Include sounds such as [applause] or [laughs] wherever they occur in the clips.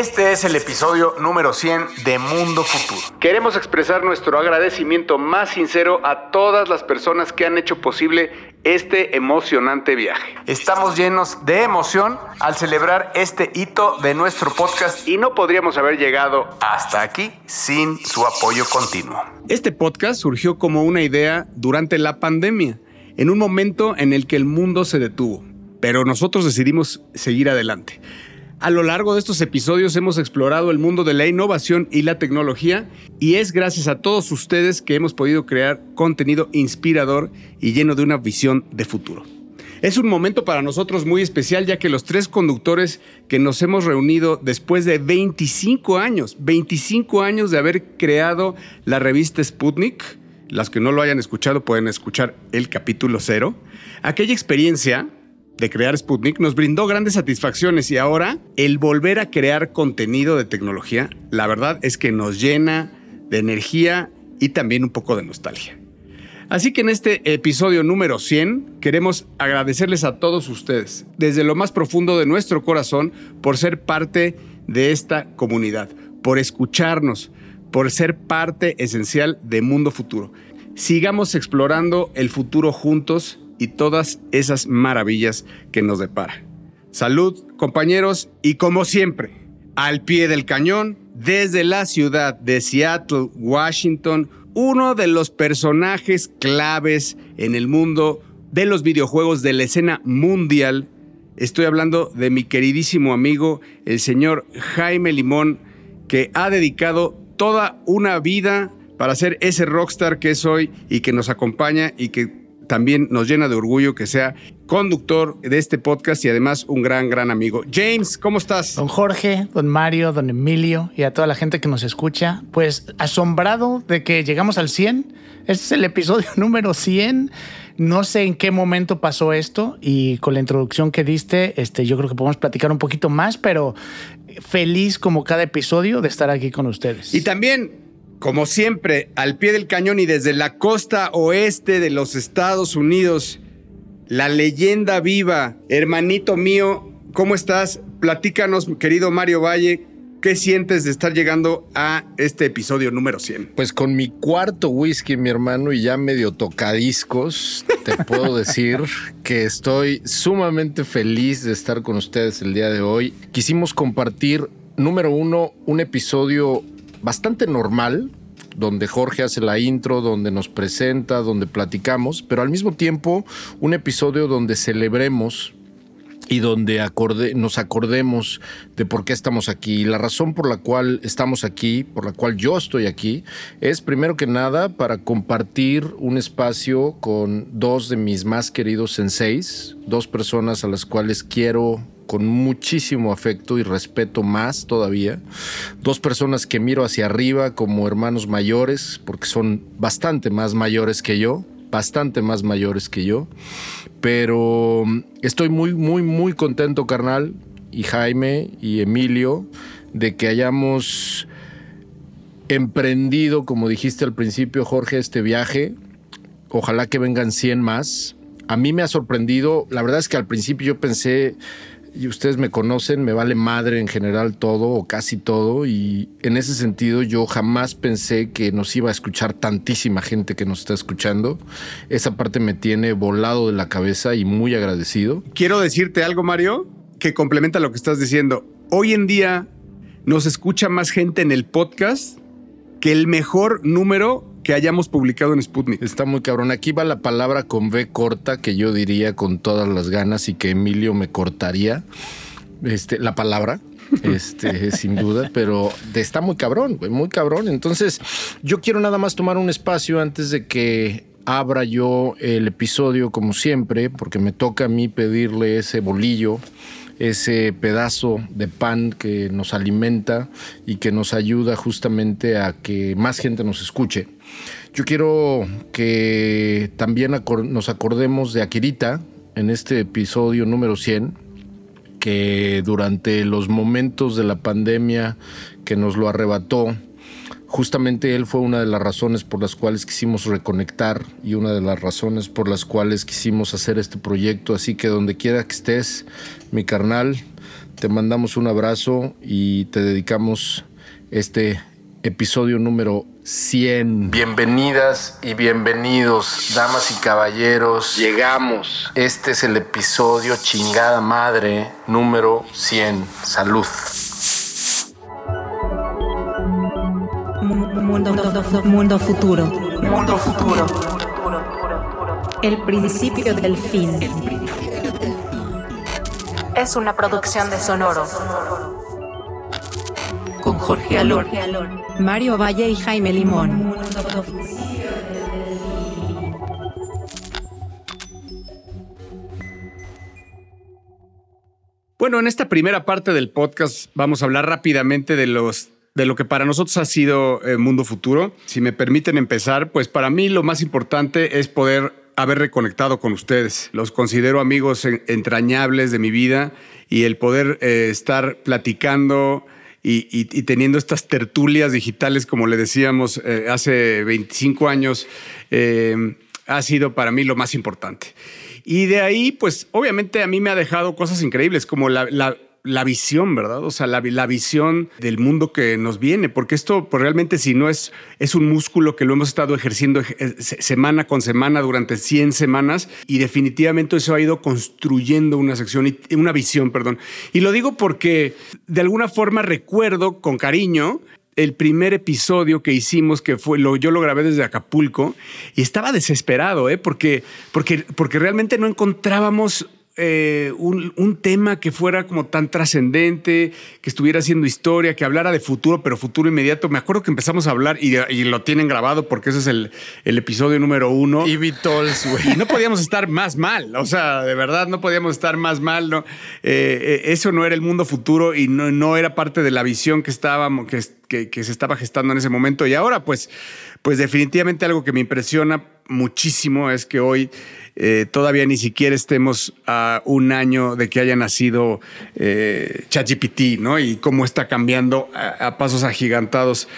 Este es el episodio número 100 de Mundo Futuro. Queremos expresar nuestro agradecimiento más sincero a todas las personas que han hecho posible este emocionante viaje. Estamos llenos de emoción al celebrar este hito de nuestro podcast y no podríamos haber llegado hasta aquí sin su apoyo continuo. Este podcast surgió como una idea durante la pandemia, en un momento en el que el mundo se detuvo, pero nosotros decidimos seguir adelante. A lo largo de estos episodios hemos explorado el mundo de la innovación y la tecnología y es gracias a todos ustedes que hemos podido crear contenido inspirador y lleno de una visión de futuro. Es un momento para nosotros muy especial ya que los tres conductores que nos hemos reunido después de 25 años, 25 años de haber creado la revista Sputnik, las que no lo hayan escuchado pueden escuchar el capítulo cero, aquella experiencia de crear Sputnik nos brindó grandes satisfacciones y ahora el volver a crear contenido de tecnología, la verdad es que nos llena de energía y también un poco de nostalgia. Así que en este episodio número 100 queremos agradecerles a todos ustedes, desde lo más profundo de nuestro corazón, por ser parte de esta comunidad, por escucharnos, por ser parte esencial de Mundo Futuro. Sigamos explorando el futuro juntos y todas esas maravillas que nos depara. Salud, compañeros, y como siempre, al pie del cañón, desde la ciudad de Seattle, Washington, uno de los personajes claves en el mundo de los videojuegos de la escena mundial. Estoy hablando de mi queridísimo amigo, el señor Jaime Limón, que ha dedicado toda una vida para ser ese rockstar que es hoy y que nos acompaña y que también nos llena de orgullo que sea conductor de este podcast y además un gran, gran amigo. James, ¿cómo estás? Don Jorge, don Mario, don Emilio y a toda la gente que nos escucha, pues asombrado de que llegamos al 100. Este es el episodio [laughs] número 100. No sé en qué momento pasó esto y con la introducción que diste, este, yo creo que podemos platicar un poquito más, pero feliz como cada episodio de estar aquí con ustedes. Y también como siempre, al pie del cañón y desde la costa oeste de los Estados Unidos, la leyenda viva, hermanito mío, ¿cómo estás? Platícanos, querido Mario Valle, ¿Qué sientes de estar llegando a este episodio número 100? Pues con mi cuarto whisky, mi hermano, y ya medio tocadiscos, te puedo decir [laughs] que estoy sumamente feliz de estar con ustedes el día de hoy. Quisimos compartir, número uno, un episodio bastante normal, donde Jorge hace la intro, donde nos presenta, donde platicamos, pero al mismo tiempo un episodio donde celebremos y donde nos acordemos de por qué estamos aquí. La razón por la cual estamos aquí, por la cual yo estoy aquí, es primero que nada para compartir un espacio con dos de mis más queridos senseis, dos personas a las cuales quiero con muchísimo afecto y respeto más todavía. Dos personas que miro hacia arriba como hermanos mayores, porque son bastante más mayores que yo, bastante más mayores que yo. Pero estoy muy, muy, muy contento, carnal, y Jaime y Emilio, de que hayamos emprendido, como dijiste al principio, Jorge, este viaje. Ojalá que vengan 100 más. A mí me ha sorprendido, la verdad es que al principio yo pensé, y ustedes me conocen, me vale madre en general todo o casi todo y en ese sentido yo jamás pensé que nos iba a escuchar tantísima gente que nos está escuchando. Esa parte me tiene volado de la cabeza y muy agradecido. Quiero decirte algo, Mario, que complementa lo que estás diciendo. Hoy en día nos escucha más gente en el podcast que el mejor número que hayamos publicado en Sputnik. Está muy cabrón. Aquí va la palabra con V corta que yo diría con todas las ganas y que Emilio me cortaría. Este, la palabra. Este, [laughs] sin duda, pero está muy cabrón, muy cabrón. Entonces, yo quiero nada más tomar un espacio antes de que abra yo el episodio, como siempre, porque me toca a mí pedirle ese bolillo ese pedazo de pan que nos alimenta y que nos ayuda justamente a que más gente nos escuche. Yo quiero que también nos acordemos de Akirita en este episodio número 100, que durante los momentos de la pandemia que nos lo arrebató, justamente él fue una de las razones por las cuales quisimos reconectar y una de las razones por las cuales quisimos hacer este proyecto. Así que donde quiera que estés, mi carnal, te mandamos un abrazo y te dedicamos este episodio número 100. Bienvenidas y bienvenidos, damas y caballeros. Llegamos. Este es el episodio chingada madre número 100. Salud. Mundo, mundo futuro. Mundo futuro. El principio del fin. Es una producción de Sonoro. Jorge Alor, Mario Valle y Jaime Limón. Bueno, en esta primera parte del podcast vamos a hablar rápidamente de los de lo que para nosotros ha sido el Mundo Futuro. Si me permiten empezar, pues para mí lo más importante es poder haber reconectado con ustedes. Los considero amigos entrañables de mi vida y el poder eh, estar platicando y, teniendo estas tertulias digitales, como le decíamos eh, hace 25 años, eh, ha sido para mí lo más importante. Y de ahí, pues obviamente a mí me ha dejado cosas increíbles, como la, la la visión, ¿verdad? O sea, la, visión del mundo que nos viene, porque esto pues, realmente si no es, es un músculo que lo hemos estado ejerciendo eh, semana con semana durante 100 semanas y definitivamente eso ha ido construyendo una sección, una visión, perdón. Y lo digo porque de alguna forma recuerdo con cariño el primer episodio que hicimos, que fue lo, yo lo grabé desde Acapulco y estaba desesperado, ¿eh? porque, porque, porque realmente no encontrábamos eh, un, tema que fuera como tan trascendente, que estuviera haciendo historia, que hablara de futuro, pero futuro inmediato. Me acuerdo que empezamos a hablar y, lo tienen grabado porque ese es el, episodio número uno. Y Vitols, güey. Y no podíamos estar más mal. O sea, de verdad, no podíamos estar más mal. ¿no? Eh, eh, eso no era el mundo futuro y no, no era parte de la visión que estábamos, que, que, se estaba gestando en ese momento. Y ahora, pues, pues definitivamente algo que me impresiona muchísimo es que hoy eh, todavía ni siquiera estemos a un año de que haya nacido eh, ChatGPT, ¿no? Y cómo está cambiando a, pasos agigantados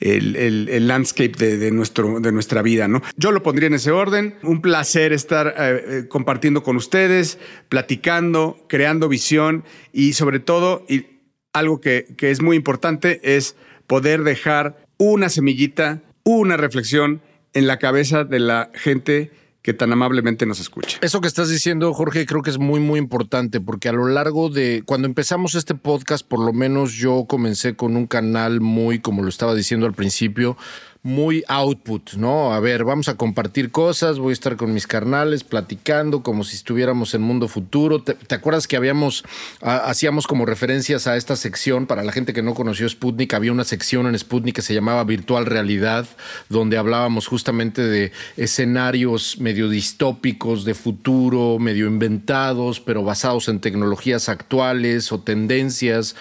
el, landscape de, nuestro, de nuestra vida, ¿no? Yo lo pondría en ese orden. Un placer estar eh, compartiendo con ustedes, platicando, creando visión y sobre todo, y algo que, que es muy importante es poder dejar una semillita, una reflexión en la cabeza de la gente que tan amablemente nos escucha. Eso que estás diciendo, Jorge, creo que es muy, muy importante porque a lo largo de, cuando empezamos este podcast, por lo menos yo comencé con un canal muy, como lo estaba diciendo al principio, muy output, ¿no? A ver, vamos a compartir cosas, voy a estar con mis carnales platicando como si estuviéramos en mundo futuro. ¿Te, acuerdas que habíamos, hacíamos como referencias a esta sección? Para la gente que no conoció Sputnik, había una sección en Sputnik que se llamaba Virtual Realidad, donde hablábamos justamente de escenarios medio distópicos de futuro, medio inventados, pero basados en tecnologías actuales o tendencias.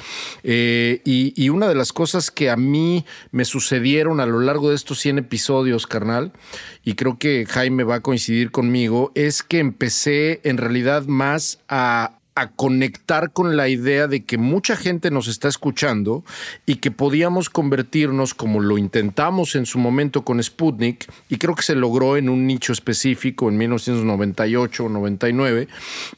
Eh, y, y una de las cosas que a mí me sucedieron a lo largo de de estos 100 episodios, carnal, y creo que Jaime va a coincidir conmigo, es que empecé en realidad más a a conectar con la idea de que mucha gente nos está escuchando y que podíamos convertirnos, como lo intentamos en su momento con Sputnik, y creo que se logró en un nicho específico en 1998 o 99,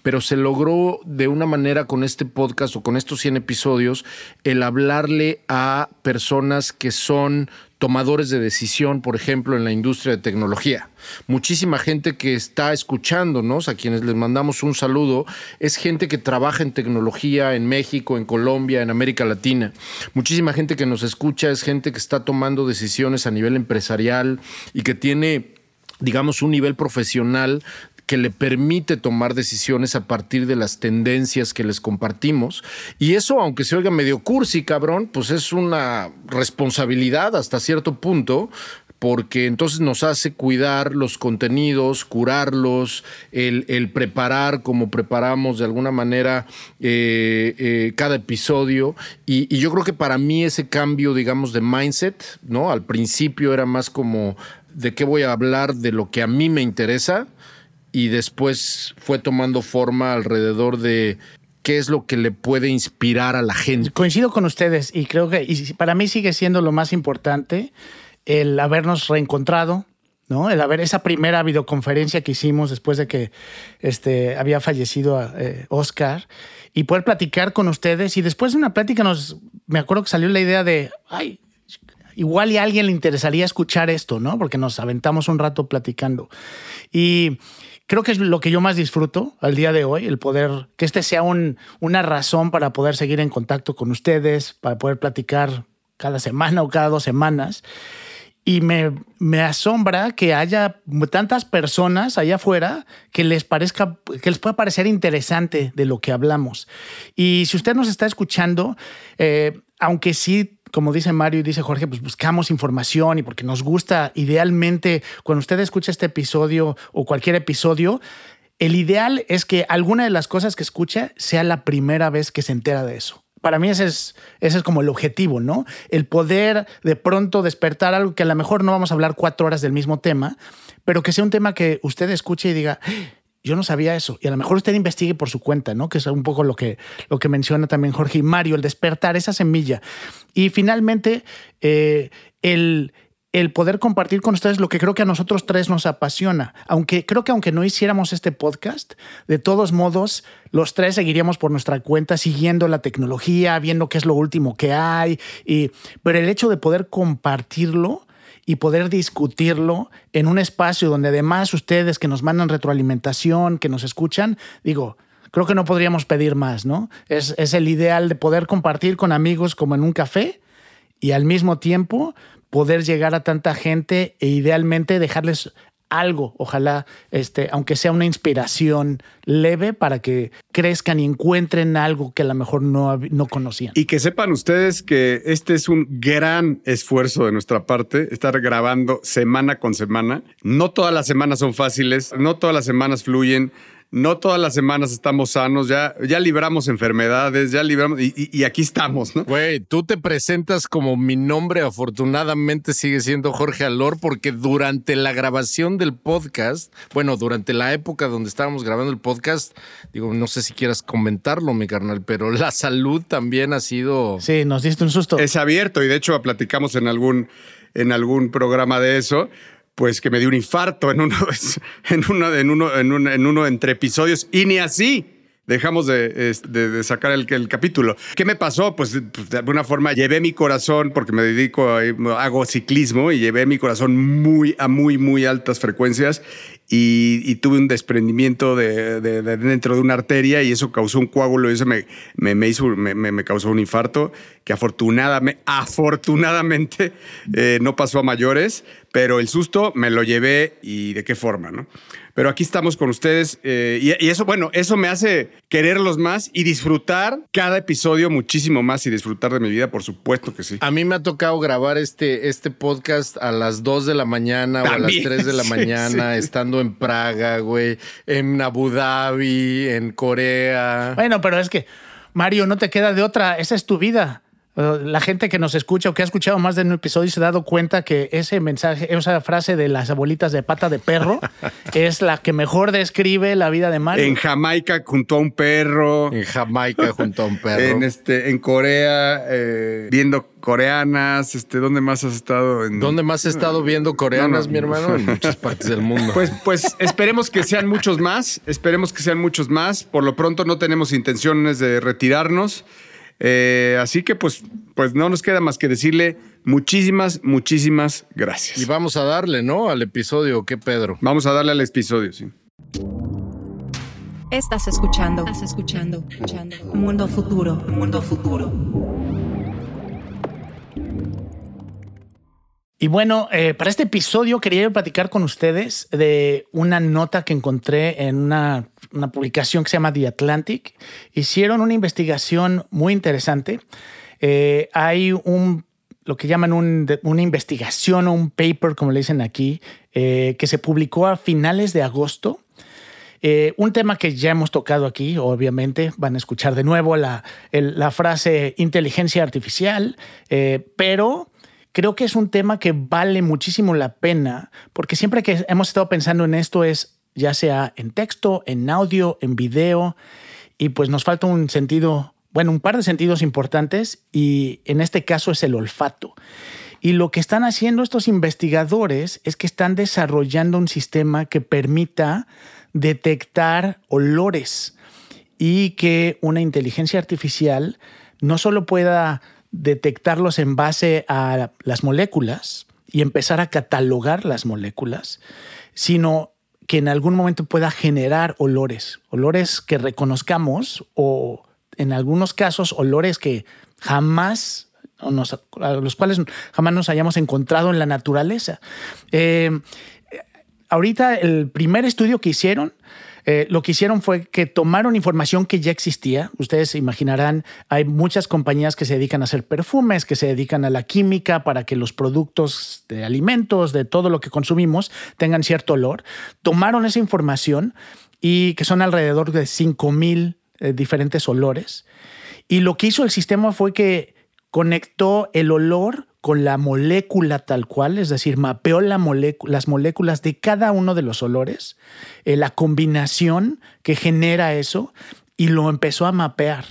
pero se logró de una manera con este podcast o con estos 100 episodios el hablarle a personas que son tomadores de decisión, por ejemplo, en la industria de tecnología. Muchísima gente que está escuchándonos, a quienes les mandamos un saludo, es gente que trabaja en tecnología en México, en Colombia, en América Latina. Muchísima gente que nos escucha es gente que está tomando decisiones a nivel empresarial y que tiene digamos, un nivel profesional que le permite tomar decisiones a partir de las tendencias que les compartimos. Y eso, aunque se oiga medio cursi, cabrón, pues es una responsabilidad hasta cierto punto, porque entonces nos hace cuidar los contenidos, curarlos, el, preparar como preparamos de alguna manera eh, eh, cada episodio. Y, y, yo creo que para mí ese cambio, digamos, de mindset, ¿no? Al principio era más como de qué voy a hablar de lo que a mí me interesa y después fue tomando forma alrededor de qué es lo que le puede inspirar a la gente. Coincido con ustedes y creo que para mí sigue siendo lo más importante el habernos reencontrado, ¿no? El haber esa primera videoconferencia que hicimos después de que este, había fallecido eh, Oscar y poder platicar con ustedes. Y después de una plática nos, me acuerdo que salió la idea de, ay, igual y a alguien le interesaría escuchar esto, ¿no? Porque nos aventamos un rato platicando. Y creo que es lo que yo más disfruto al día de hoy, el poder, que este sea un, una razón para poder seguir en contacto con ustedes, para poder platicar cada semana o cada dos semanas. Y me, me, asombra que haya tantas personas allá afuera que les parezca, que les pueda parecer interesante de lo que hablamos. Y si usted nos está escuchando, eh, aunque sí como dice Mario y dice Jorge, pues buscamos información y porque nos gusta idealmente, cuando usted escucha este episodio o cualquier episodio, el ideal es que alguna de las cosas que escucha sea la primera vez que se entera de eso. Para mí ese es, ese es como el objetivo, ¿no? El poder de pronto despertar algo que a lo mejor no vamos a hablar cuatro horas del mismo tema, pero que sea un tema que usted escuche y diga, yo no sabía eso. Y a lo mejor usted investigue por su cuenta, ¿no? Que es un poco lo que, lo que menciona también Jorge y Mario, el despertar esa semilla. Y finalmente, eh, el, el poder compartir con ustedes lo que creo que a nosotros tres nos apasiona. Aunque creo que aunque no hiciéramos este podcast, de todos modos, los tres seguiríamos por nuestra cuenta siguiendo la tecnología, viendo qué es lo último que hay. Y, pero el hecho de poder compartirlo y poder discutirlo en un espacio donde además ustedes que nos mandan retroalimentación, que nos escuchan, digo, creo que no podríamos pedir más, ¿no? Es, es el ideal de poder compartir con amigos como en un café y al mismo tiempo poder llegar a tanta gente e idealmente dejarles algo, ojalá, este, aunque sea una inspiración leve para que crezcan y encuentren algo que a lo mejor no, no conocían. Y que sepan ustedes que este es un gran esfuerzo de nuestra parte, estar grabando semana con semana. No todas las semanas son fáciles, no todas las semanas fluyen no todas las semanas estamos sanos, ya, ya libramos enfermedades, ya libramos y, aquí estamos, ¿no? Güey, tú te presentas como mi nombre, afortunadamente sigue siendo Jorge Alor, porque durante la grabación del podcast, bueno, durante la época donde estábamos grabando el podcast, digo, no sé si quieras comentarlo, mi carnal, pero la salud también ha sido... Sí, nos diste un susto. Es abierto y de hecho platicamos en algún, en algún programa de eso pues que me dio un infarto en uno, en en uno, en uno, en uno entre episodios y ni así dejamos de, de, sacar el, el, capítulo. ¿Qué me pasó? Pues, pues, de alguna forma llevé mi corazón, porque me dedico, a, hago ciclismo y llevé mi corazón muy a muy, muy altas frecuencias y, tuve un desprendimiento de, dentro de una arteria y eso causó un coágulo y eso me, causó un infarto que afortunadamente, afortunadamente eh, no pasó a mayores, pero el susto me lo llevé y de qué forma, ¿no? Pero aquí estamos con ustedes eh, y, eso, bueno, eso me hace quererlos más y disfrutar cada episodio muchísimo más y disfrutar de mi vida, por supuesto que sí. A mí me ha tocado grabar este, este podcast a las 2 de la mañana o a las 3 de la [laughs] mañana, estando en Praga, güey, en Abu Dhabi, en Corea. Bueno, pero es que, Mario, no te queda de otra, esa es tu vida. Eh, la gente que nos escucha o que ha escuchado más de un episodio se ha dado cuenta que ese mensaje, esa frase de las abuelitas de pata de perro [laughs] es la que mejor describe la vida de Mario. En Jamaica junto a un perro. En Jamaica junto a un [laughs] perro. En, este, en Corea, eh, viendo coreanas. Este, ¿Dónde más has estado? En... ¿Dónde más has estado viendo coreanas, mi hermano? En muchas partes del mundo. Pues, pues esperemos que sean muchos más. Esperemos que sean muchos más. Por lo pronto no tenemos intenciones de retirarnos. Eh, así que pues, pues no nos queda más que decirle muchísimas, muchísimas gracias. Y vamos a darle, ¿no? Al episodio, ¿qué Pedro? Vamos a darle al episodio, sí. Estás escuchando, estás escuchando, escuchando. Mundo futuro, mundo futuro. Y bueno, eh, para este episodio quería platicar con ustedes de una nota que encontré en una, publicación que se llama The Atlantic. Hicieron una investigación muy interesante. Eh, hay un lo que llaman una investigación o un paper, como le dicen aquí, eh, que se publicó a finales de agosto. un tema que ya hemos tocado aquí, obviamente, van a escuchar de nuevo la, la frase inteligencia artificial, pero creo que es un tema que vale muchísimo la pena, porque siempre que hemos estado pensando en esto es ya sea en texto, en audio, en video, y pues nos falta un sentido, bueno, un par de sentidos importantes, y en este caso es el olfato. Y lo que están haciendo estos investigadores es que están desarrollando un sistema que permita detectar olores y que una inteligencia artificial no solo pueda detectarlos en base a las moléculas y empezar a catalogar las moléculas, sino que en algún momento pueda generar olores, olores que reconozcamos o en algunos casos olores que jamás a los cuales jamás nos hayamos encontrado en la naturaleza. Eh, ahorita el primer estudio que hicieron eh, lo que hicieron fue que tomaron información que ya existía. Ustedes se imaginarán, hay muchas compañías que se dedican a hacer perfumes, que se dedican a la química para que los productos de alimentos, de todo lo que consumimos, tengan cierto olor. Tomaron esa información y que son alrededor de 5000 eh, diferentes olores. Y lo que hizo el sistema fue que conectó el olor con la molécula tal cual, es decir, mapeó la las moléculas de cada uno de los olores, eh, la combinación que genera eso y lo empezó a mapear,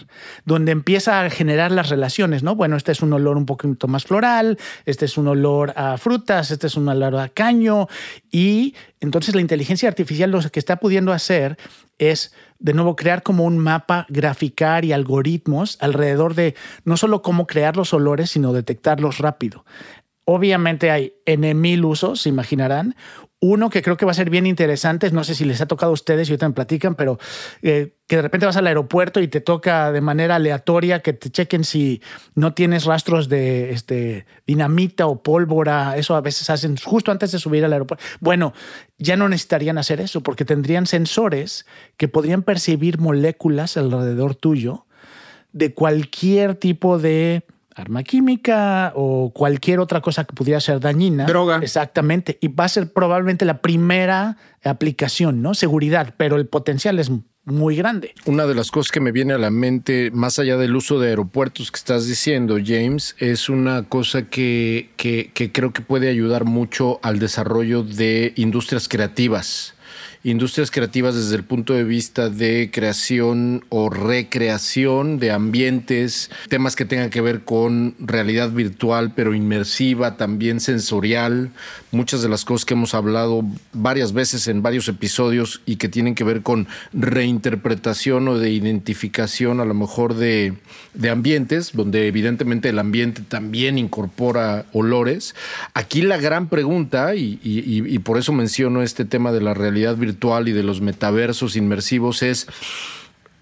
donde empieza a generar las relaciones, ¿no? Bueno, este es un olor un poquito más floral, este es un olor a frutas, este es un olor a caño, y entonces la inteligencia artificial lo que está pudiendo hacer es, de nuevo, crear como un mapa, graficar y algoritmos alrededor de no solo cómo crear los olores, sino detectarlos rápido. Obviamente hay N mil usos, se imaginarán. Uno que creo que va a ser bien interesante, no sé si les ha tocado a ustedes y ahorita me platican, pero eh, que de repente vas al aeropuerto y te toca de manera aleatoria que te chequen si no tienes rastros de este, dinamita o pólvora. Eso a veces hacen justo antes de subir al aeropuerto. Bueno, ya no necesitarían hacer eso porque tendrían sensores que podrían percibir moléculas alrededor tuyo de cualquier tipo de arma química o cualquier otra cosa que pudiera ser dañina. Droga. Exactamente. Y va a ser probablemente la primera aplicación, ¿no? Seguridad, pero el potencial es muy grande. Una de las cosas que me viene a la mente, más allá del uso de aeropuertos que estás diciendo, James, es una cosa que, que, que creo que puede ayudar mucho al desarrollo de industrias creativas industrias creativas desde el punto de vista de creación o recreación de ambientes, temas que tengan que ver con realidad virtual, pero inmersiva, también sensorial, muchas de las cosas que hemos hablado varias veces en varios episodios y que tienen que ver con reinterpretación o de identificación a lo mejor de, de ambientes, donde evidentemente el ambiente también incorpora olores. Aquí la gran pregunta, y, y por eso menciono este tema de la realidad virtual, y de los metaversos inmersivos es...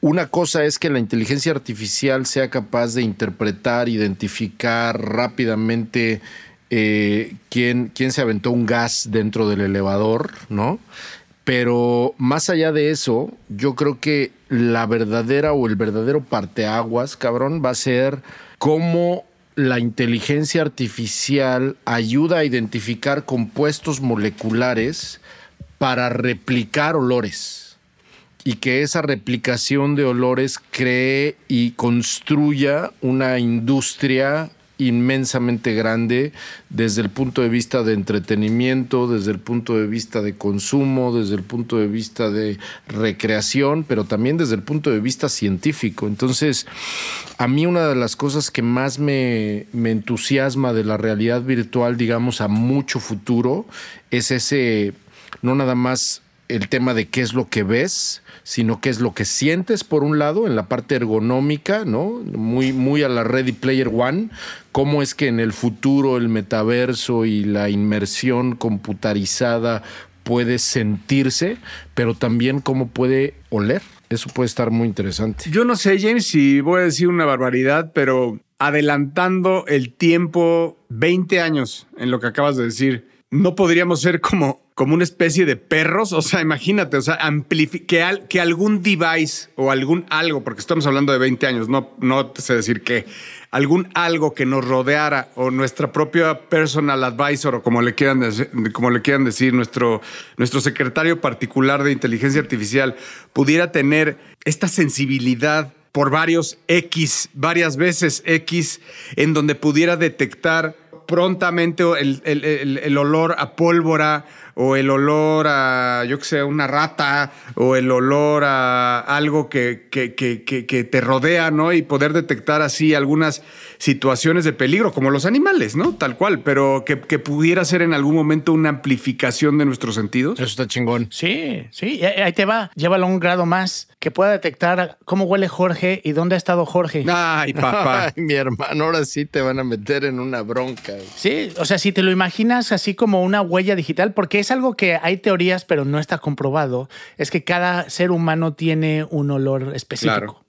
Una cosa es que la inteligencia artificial sea capaz de interpretar, identificar rápidamente eh, quién, quién se aventó un gas dentro del elevador, ¿no? Pero más allá de eso, yo creo que la verdadera o el verdadero parteaguas, cabrón, va a ser cómo la inteligencia artificial ayuda a identificar compuestos moleculares para replicar olores y que esa replicación de olores cree y construya una industria inmensamente grande desde el punto de vista de entretenimiento, desde el punto de vista de consumo, desde el punto de vista de recreación, pero también desde el punto de vista científico. Entonces, a mí una de las cosas que más me, entusiasma de la realidad virtual, digamos, a mucho futuro, es ese no nada más el tema de qué es lo que ves, sino qué es lo que sientes por un lado en la parte ergonómica, ¿no? Muy, muy a la Ready Player One, cómo es que en el futuro el metaverso y la inmersión computarizada puede sentirse, pero también cómo puede oler. Eso puede estar muy interesante. Yo no sé, James, si voy a decir una barbaridad, pero adelantando el tiempo 20 años en lo que acabas de decir, no podríamos ser como como una especie de perros. O sea, imagínate, o sea, que, que algún device o algún algo, porque estamos hablando de 20 años, no, no sé decir qué, algún algo que nos rodeara o nuestra propia personal advisor o como le quieran como le quieran decir nuestro, nuestro secretario particular de inteligencia artificial pudiera tener esta sensibilidad por varios X, varias veces X, en donde pudiera detectar prontamente el, el olor a pólvora o el olor a, yo que sé, una rata, o el olor a algo que, que, que, que, te rodea, ¿no? Y poder detectar así algunas situaciones de peligro, como los animales, ¿no? Tal cual, pero que, pudiera ser en algún momento una amplificación de nuestros sentidos. Eso está chingón. Sí, sí, ahí te va, llévalo a un grado más, que pueda detectar cómo huele Jorge y dónde ha estado Jorge. Ay, papá. [laughs] mi hermano, ahora sí te van a meter en una bronca. Sí, o sea, si te lo imaginas así como una huella digital, porque es algo que hay teorías, pero no está comprobado, es que cada ser humano tiene un olor específico.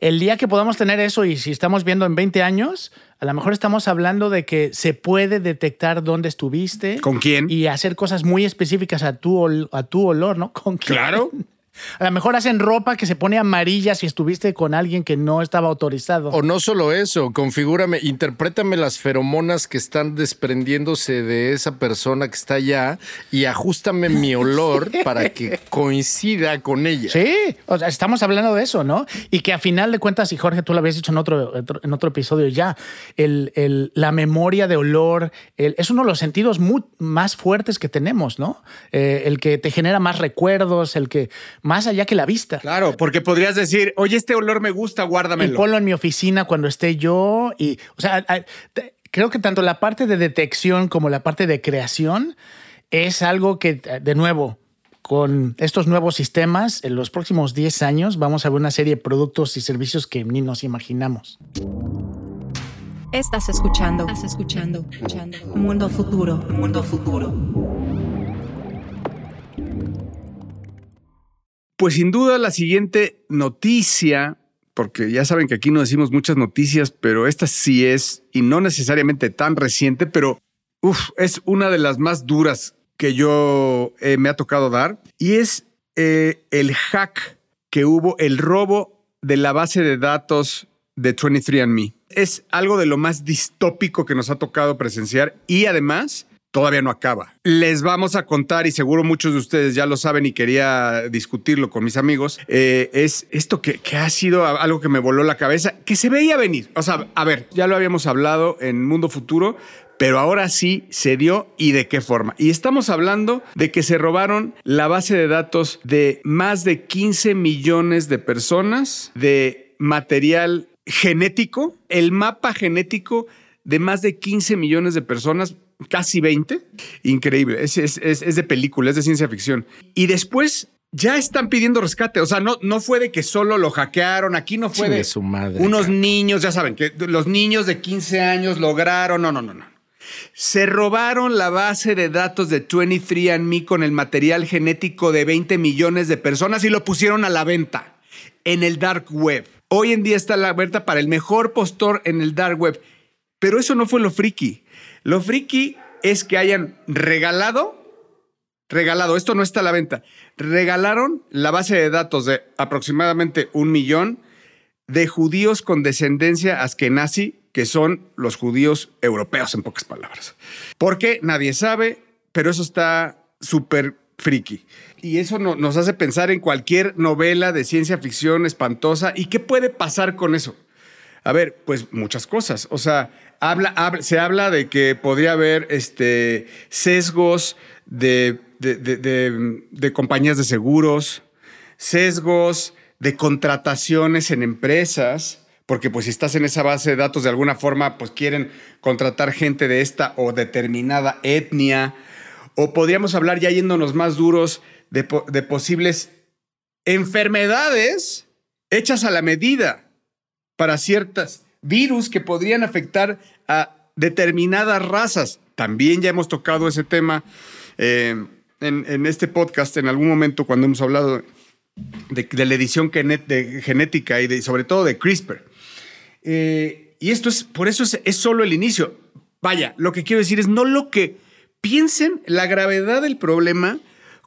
El día que podamos tener eso y si estamos viendo en 20 años, a lo mejor estamos hablando de que se puede detectar dónde estuviste. ¿Con quién? Y hacer cosas muy específicas a tu, a tu olor, ¿no? ¿Con quién? Claro. [laughs] A lo mejor hacen ropa que se pone amarilla si estuviste con alguien que no estaba autorizado. O no solo eso, configúrame, interprétame las feromonas que están desprendiéndose de esa persona que está allá y ajustame mi [laughs] olor para que coincida con ella. Sí, o sea, estamos hablando de eso, ¿no? Y que a final de cuentas, y Jorge, tú lo habías dicho en otro, en otro episodio ya, el, la memoria de olor es uno de los sentidos más fuertes que tenemos, ¿no? Eh, el que te genera más recuerdos, el que más allá que la vista. Claro, porque podrías decir, oye, este olor me gusta, guárdamelo. Y ponlo en mi oficina cuando esté yo. Y, o sea, creo que tanto la parte de detección como la parte de creación es algo que, de nuevo, con estos nuevos sistemas, en los próximos 10 años vamos a ver una serie de productos y servicios que ni nos imaginamos. Estás escuchando, estás escuchando, escuchando. Mundo futuro, mundo futuro. Pues sin duda la siguiente noticia, porque ya saben que aquí no decimos muchas noticias, pero esta sí es, y no necesariamente tan reciente, pero es una de las más duras que yo eh, me ha tocado dar, y es eh, el hack que hubo, el robo de la base de datos de 23andMe. Es algo de lo más distópico que nos ha tocado presenciar y además todavía no acaba. Les vamos a contar, y seguro muchos de ustedes ya lo saben y quería discutirlo con mis amigos, eh, es esto que, que, ha sido algo que me voló la cabeza, que se veía venir. O sea, a ver, ya lo habíamos hablado en Mundo Futuro, pero ahora sí se dio y de qué forma. Y estamos hablando de que se robaron la base de datos de más de 15 millones de personas de material genético, el mapa genético de más de 15 millones de personas casi 20. Increíble. Es, es, de película, es de ciencia ficción. Y después ya están pidiendo rescate. O sea, no, no fue de que solo lo hackearon. Aquí no fue de su madre, unos niños, ya saben, que los niños de 15 años lograron. No, no, no, no. Se robaron la base de datos de 23andMe con el material genético de 20 millones de personas y lo pusieron a la venta en el dark web. Hoy en día está a la venta para el mejor postor en el dark web. Pero eso no fue lo friki. Lo friki es que hayan regalado, regalado, esto no está a la venta, regalaron la base de datos de aproximadamente un millón de judíos con descendencia askenazi, que son los judíos europeos, en pocas palabras. ¿Por qué? Nadie sabe, pero eso está súper friki. Y eso nos hace pensar en cualquier novela de ciencia ficción espantosa. ¿Y qué puede pasar con eso? A ver, pues muchas cosas. O sea, se habla de que podría haber este, sesgos de, compañías de seguros, sesgos de contrataciones en empresas, porque pues si estás en esa base de datos de alguna forma, pues quieren contratar gente de esta o determinada etnia, o podríamos hablar ya yéndonos más duros de posibles enfermedades hechas a la medida para ciertas virus que podrían afectar a determinadas razas. También ya hemos tocado ese tema eh, en, este podcast en algún momento cuando hemos hablado de, la edición genética y sobre todo de CRISPR. Eh, y esto es, por eso es, es solo el inicio. Vaya, lo que quiero decir es no lo que piensen la gravedad del problema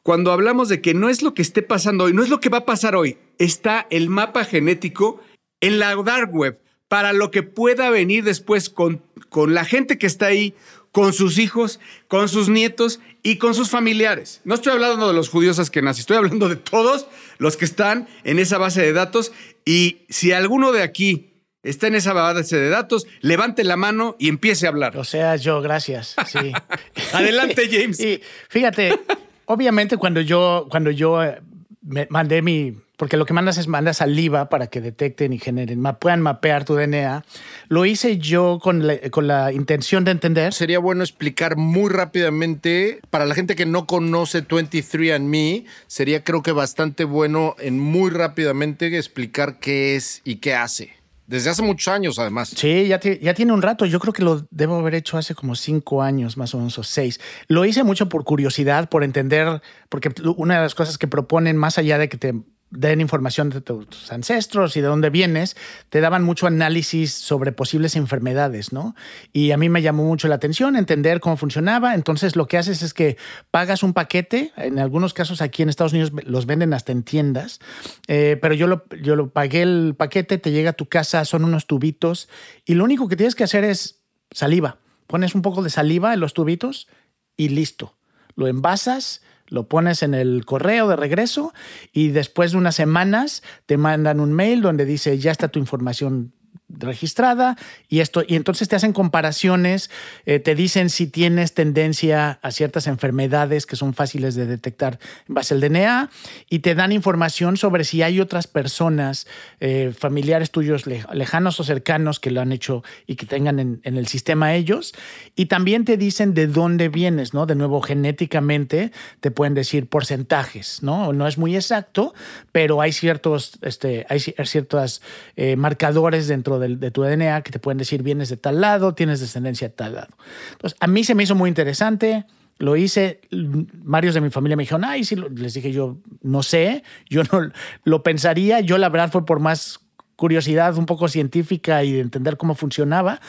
cuando hablamos de que no es lo que esté pasando hoy, no es lo que va a pasar hoy, está el mapa genético en la dark web para lo que pueda venir después con, con la gente que está ahí, con sus hijos, con sus nietos y con sus familiares. No estoy hablando de los judíos askenazis, estoy hablando de todos los que están en esa base de datos y si alguno de aquí está en esa base de datos, levante la mano y empiece a hablar. O sea, yo, gracias. Sí. [laughs] Adelante, James. Y fíjate, obviamente cuando yo, cuando yo eh, me mandé mi, porque lo que mandas es mandas saliva para que detecten y generen, ma- puedan mapear tu DNA, lo hice yo con la, con la intención de entender. Sería bueno explicar muy rápidamente, para la gente que no conoce 23andMe, sería creo que bastante bueno en muy rápidamente explicar qué es y qué hace. Desde hace muchos años, además. Sí, ya, ya tiene un rato. Yo creo que lo debo haber hecho hace como cinco años, más o menos, o seis. Lo hice mucho por curiosidad, por entender, porque una de las cosas que proponen, más allá de que te den información de tu- tus ancestros y de dónde vienes, te daban mucho análisis sobre posibles enfermedades, ¿no? Y a mí me llamó mucho la atención entender cómo funcionaba. Entonces, lo que haces es que pagas un paquete. En algunos casos aquí en Estados Unidos los venden hasta en tiendas. Eh, pero yo lo, yo lo pagué el paquete, te llega a tu casa, son unos tubitos. Y lo único que tienes que hacer es saliva. Pones un poco de saliva en los tubitos y listo. Lo envasas, lo pones en el correo de regreso y después de unas semanas te mandan un mail donde dice ya está tu información registrada y esto y entonces te hacen comparaciones eh, te dicen si tienes tendencia a ciertas enfermedades que son fáciles de detectar en base al DNA y te dan información sobre si hay otras personas eh, familiares tuyos le- lejanos o cercanos que lo han hecho y que tengan en, el sistema ellos. Y también te dicen de dónde vienes no de nuevo genéticamente te pueden decir porcentajes no no es muy exacto pero hay ciertos este hay ci- ciertos eh, marcadores dentro del- de tu DNA que te pueden decir vienes de tal lado, tienes descendencia de tal lado. Entonces, a mí se me hizo muy interesante, lo hice, varios de mi familia me dijeron, ay, sí, les dije yo, no sé, yo no lo pensaría, yo la verdad fue por más curiosidad un poco científica y de entender cómo funcionaba,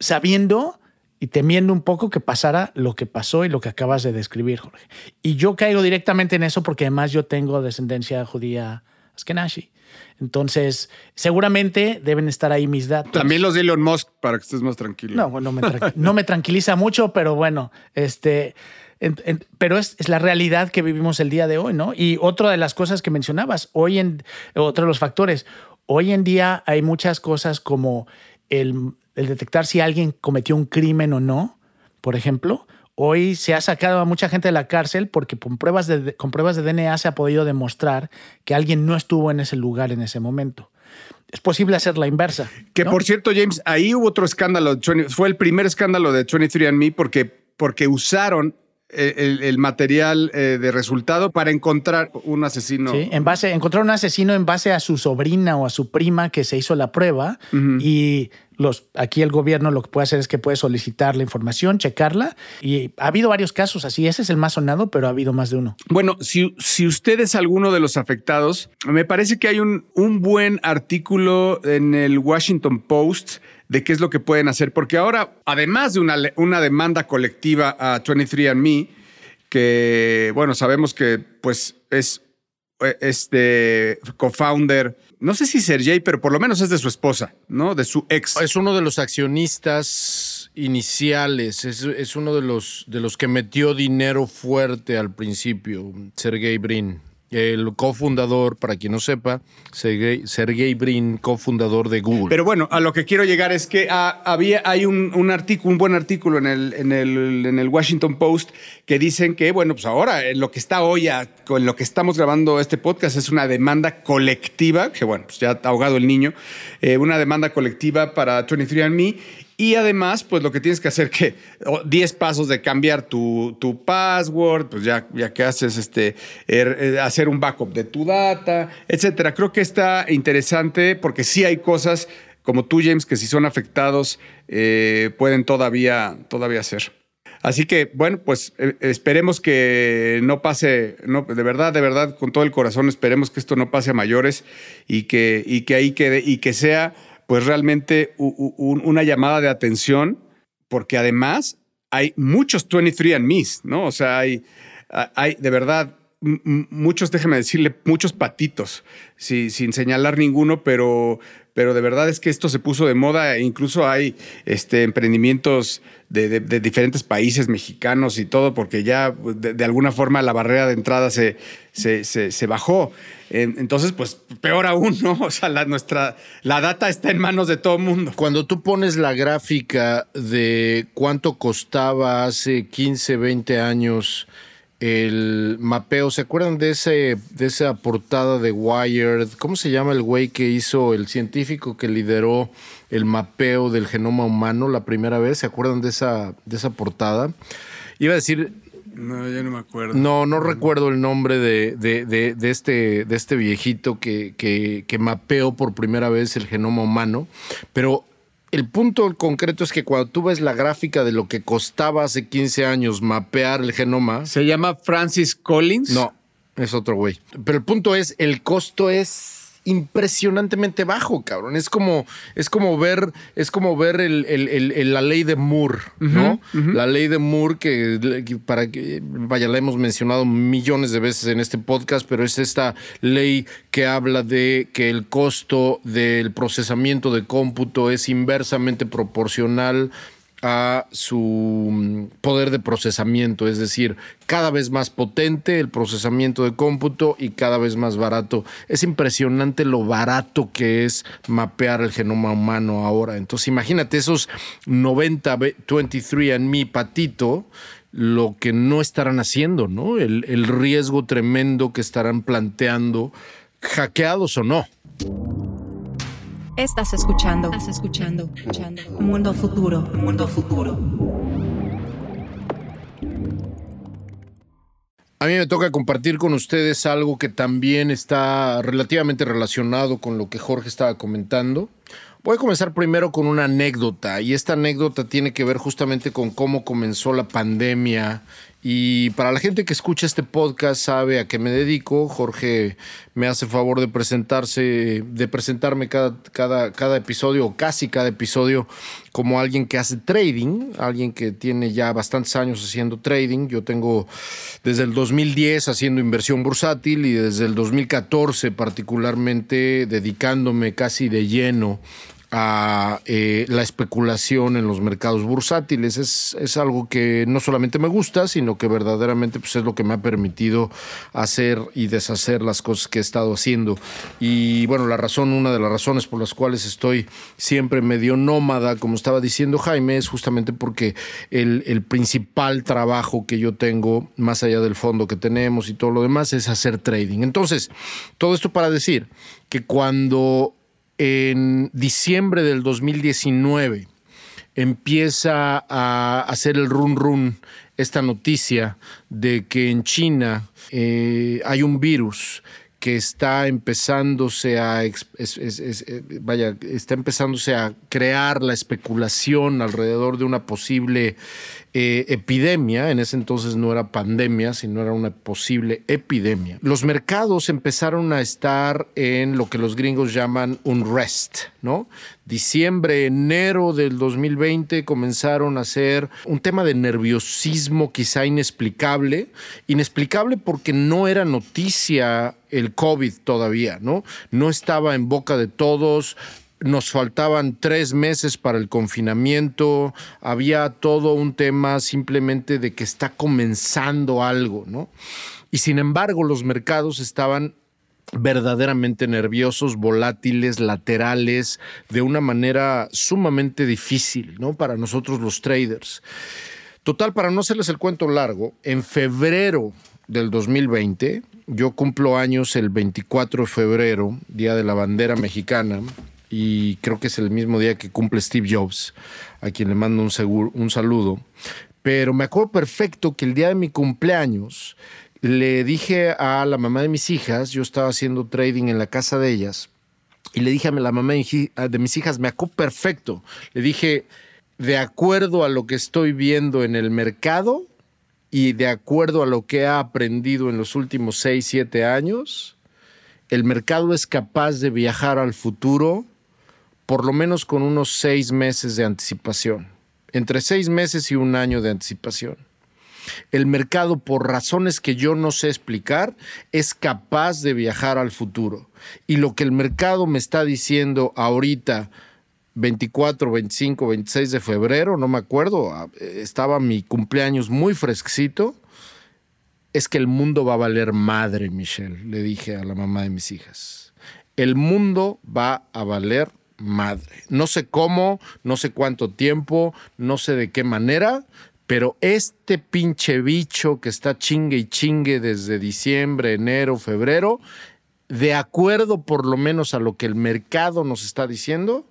sabiendo y temiendo un poco que pasara lo que pasó y lo que acabas de describir, Jorge. Y yo caigo directamente en eso porque además yo tengo descendencia judía askenazi. Entonces, seguramente deben estar ahí mis datos. También los de Elon Musk, para que estés más tranquilo. No, bueno, me no me tranquiliza mucho, pero bueno, este, en- en- pero es, es la realidad que vivimos el día de hoy, ¿no? Y otra de las cosas que mencionabas, hoy en, otro de los factores, hoy en día hay muchas cosas como el, el detectar si alguien cometió un crimen o no, por ejemplo. Hoy se ha sacado a mucha gente de la cárcel porque con pruebas de, con pruebas de DNA se ha podido demostrar que alguien no estuvo en ese lugar en ese momento. Es posible hacer la inversa. Que ¿no? por cierto, James, ahí hubo otro escándalo. 20 fue el primer escándalo de 23andMe porque, porque usaron el, el- material eh, de resultado para encontrar un asesino. Sí, en base, encontraron un asesino en base a su sobrina o a su prima que se hizo la prueba y los, aquí el gobierno lo que puede hacer es que puede solicitar la información, checarla y ha habido varios casos así. Ese es el más sonado, pero ha habido más de uno. Bueno, si, usted es alguno de los afectados, me parece que hay un, buen artículo en el Washington Post de qué es lo que pueden hacer, porque ahora, además de una, una demanda colectiva a 23andMe, que, bueno, sabemos que pues es eh, este co-founder, no sé si Sergey, pero por lo menos es de su esposa, ¿no? De su ex. Es uno de los accionistas iniciales, es, es uno de los, de los que metió dinero fuerte al principio, Sergey Brin. El cofundador, para quien no sepa, Sergey, Brin, cofundador de Google. Pero bueno, a lo que quiero llegar es que ah, había, hay un, un artículo, un buen artículo en el, en, el, en el Washington Post que dicen que, bueno, pues ahora lo que está hoy, a- con lo que estamos grabando este podcast es una demanda colectiva, que bueno, pues ya ha ahogado el niño, eh, una demanda colectiva para 23andMe. Y además, pues lo que tienes que hacer que o, 10 pasos de cambiar tu, tu password, pues ya, ya que haces este, er- eh, hacer un backup de tu data, etcétera. Creo que está interesante porque sí hay cosas como tú, James, que si son afectados eh, pueden todavía, todavía hacer. Así que, bueno, pues eh, esperemos que no pase, no, de verdad, de verdad, con todo el corazón, esperemos que esto no pase a mayores y que, y que ahí quede y que sea, pues realmente una llamada de atención, porque además hay muchos 23andMe's, ¿no? O sea, hay, hay de verdad muchos, déjeme decirle, muchos patitos, sin señalar ninguno, pero, pero de verdad es que esto se puso de moda. e Incluso hay este, emprendimientos de, diferentes países mexicanos y todo, porque ya pues, de, alguna forma la barrera de entrada se, se, se- bajó. En- Entonces, pues peor aún, ¿no? [laughs] O sea, nuestra, la data está en manos de todo el mundo. Cuando tú pones la gráfica de cuánto costaba hace 15, 20 años el mapeo, ¿se acuerdan de, ese, de esa portada de Wired? ¿Cómo se llama el güey que hizo, el científico que lideró el mapeo del genoma humano la primera vez? ¿Se acuerdan de esa, de esa portada? Iba a decir, No, ya no me acuerdo. no, no recuerdo el nombre de, de- de- de este, de este viejito que, que- que mapeó por primera vez el genoma humano, pero el punto concreto es que cuando tú ves la gráfica de lo que costaba hace 15 años mapear el genoma, Se llama Francis Collins. no, es otro güey. Pero el punto es, el costo es impresionantemente bajo, cabrón. Es como, es como ver, es como ver el- el- el- el- la ley de Moore, ¿no? La ley de Moore que, que para que, vaya, la hemos mencionado millones de veces en este podcast, pero es esta ley que habla de que el costo del procesamiento de cómputo es inversamente proporcional a su mm, poder de procesamiento, es decir, cada vez más potente el procesamiento de cómputo y cada vez más barato. Es impresionante lo barato que es mapear el genoma humano ahora. Entonces imagínate esos 90 ve- 23 and me patito, lo que no estarán haciendo, ¿no? El riesgo tremendo que estarán planteando, hackeados o no. Estás escuchando. Estás escuchando. escuchando. Mundo futuro. Mundo futuro. A mí me toca compartir con ustedes algo que también está relativamente relacionado con lo que Jorge estaba comentando. Voy a comenzar primero con una anécdota y esta anécdota tiene que ver justamente con cómo comenzó la pandemia y para la gente que escucha este podcast sabe a qué me dedico. Jorge me hace favor de presentarse, de presentarme cada, cada, episodio o casi cada episodio como alguien que hace trading, alguien que tiene ya bastantes años haciendo trading. Yo tengo desde el 2010 haciendo inversión bursátil y desde el 2014 particularmente dedicándome casi de lleno a eh, la especulación en los mercados bursátiles. Es, es algo que no solamente me gusta, sino que verdaderamente pues, es lo que me ha permitido hacer y deshacer las cosas que he estado haciendo. Y bueno, la razón, una de las razones por las cuales estoy siempre medio nómada, como estaba diciendo Jaime, es justamente porque el, el principal trabajo que yo tengo, más allá del fondo que tenemos y todo lo demás, es hacer trading. Entonces, todo esto para decir que cuando en diciembre del 2019 empieza a hacer el run run esta noticia de que en China eh, hay un virus que está empezándose a eh, vaya está empezándose a crear la especulación alrededor de una posible eh, epidemia. En ese entonces no era pandemia sino era una posible epidemia. Los mercados empezaron a estar en lo que los gringos llaman un rest no diciembre enero del 2020 comenzaron a ser un tema de nerviosismo quizá inexplicable inexplicable porque no era noticia el COVID todavía, ¿no? No estaba en boca de todos. Nos faltaban tres meses para el confinamiento. Había todo un tema simplemente de que está comenzando algo, ¿no? Y sin embargo, los mercados estaban verdaderamente nerviosos, volátiles, laterales, de una manera sumamente difícil, ¿no? Para nosotros los traders. Total, para no hacerles el cuento largo, en febrero del 2020, yo cumplo años el 24 de febrero, Día de la Bandera Mexicana, y creo que es el mismo día que cumple Steve Jobs, a quien le mando un, seguro- un saludo. Pero me acuerdo perfecto que el día de mi cumpleaños le dije a la mamá de mis hijas, yo estaba haciendo trading en la casa de ellas, y le dije a la mamá de mi- de mis hijas, me acuerdo perfecto, le dije, de acuerdo a lo que estoy viendo en el mercado y de acuerdo a lo que he aprendido en los últimos 6, 7 años, el mercado es capaz de viajar al futuro por lo menos con unos seis meses de anticipación, entre seis meses y un año de anticipación. El mercado, por razones que yo no sé explicar, es capaz de viajar al futuro. Y lo que el mercado me está diciendo ahorita, 24, 25, 26 de febrero, no me acuerdo, ah, estaba mi cumpleaños muy fresquito, es que el mundo va a valer madre, Michelle, le dije a la mamá de mis hijas. El mundo va a valer madre. No sé cómo, no sé cuánto tiempo, no sé de qué manera, pero este pinche bicho que está chingue y chingue desde diciembre, enero, febrero, de acuerdo por lo menos a lo que el mercado nos está diciendo,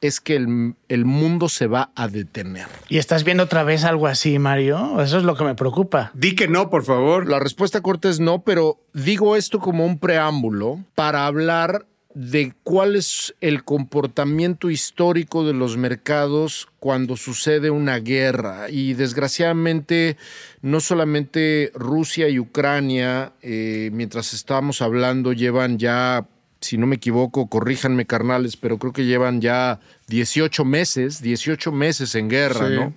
es que el, el, mundo se va a detener. ¿Y estás viendo otra vez algo así, Mario? Eso es lo que me preocupa. Di que no, por favor. La respuesta corta es no, pero digo esto como un preámbulo para hablar de cuál es el comportamiento histórico de los mercados cuando sucede una guerra. Y desgraciadamente, no solamente Rusia y Ucrania, eh, mientras estamos hablando, llevan ya, si no me equivoco, corríjanme carnales, pero creo que llevan ya 18 meses, 18 meses en guerra, ¿no?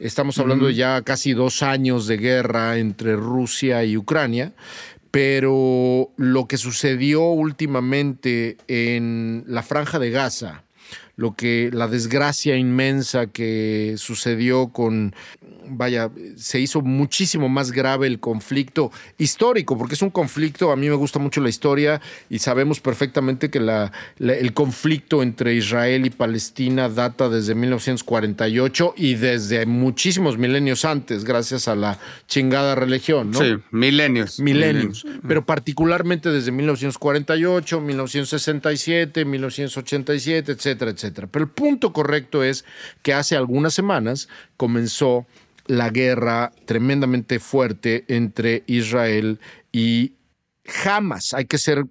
Estamos hablando de ya casi dos años de guerra entre Rusia y Ucrania pero lo que sucedió últimamente en la franja de Gaza, lo que la desgracia inmensa que sucedió con vaya, se hizo muchísimo más grave el conflicto histórico, porque es un conflicto, a mí me gusta mucho la historia y sabemos perfectamente que la, el conflicto entre Israel y Palestina data desde 1948 y desde muchísimos milenios antes, gracias a la chingada religión, ¿no? Sí, milenios. Milenios, pero particularmente desde 1948, 1967, 1987, etcétera, etcétera. Pero el punto correcto es que hace algunas semanas comenzó la guerra tremendamente fuerte entre Israel y Hamas. Hay que ser